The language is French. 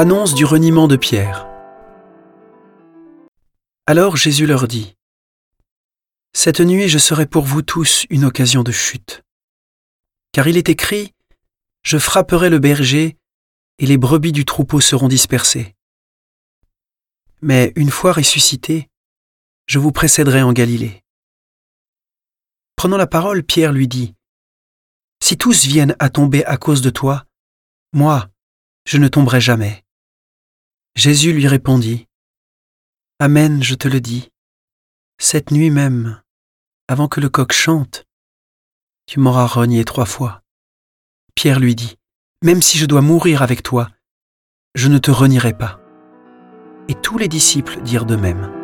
Annonce du reniement de Pierre. Alors Jésus leur dit, Cette nuit je serai pour vous tous une occasion de chute. Car il est écrit, Je frapperai le berger, et les brebis du troupeau seront dispersées. Mais une fois ressuscité, je vous précéderai en Galilée. Prenant la parole, Pierre lui dit, Si tous viennent à tomber à cause de toi, moi, je ne tomberai jamais. Jésus lui répondit, Amen, je te le dis, cette nuit même, avant que le coq chante, tu m'auras renié trois fois. Pierre lui dit, Même si je dois mourir avec toi, je ne te renierai pas. Et tous les disciples dirent de même.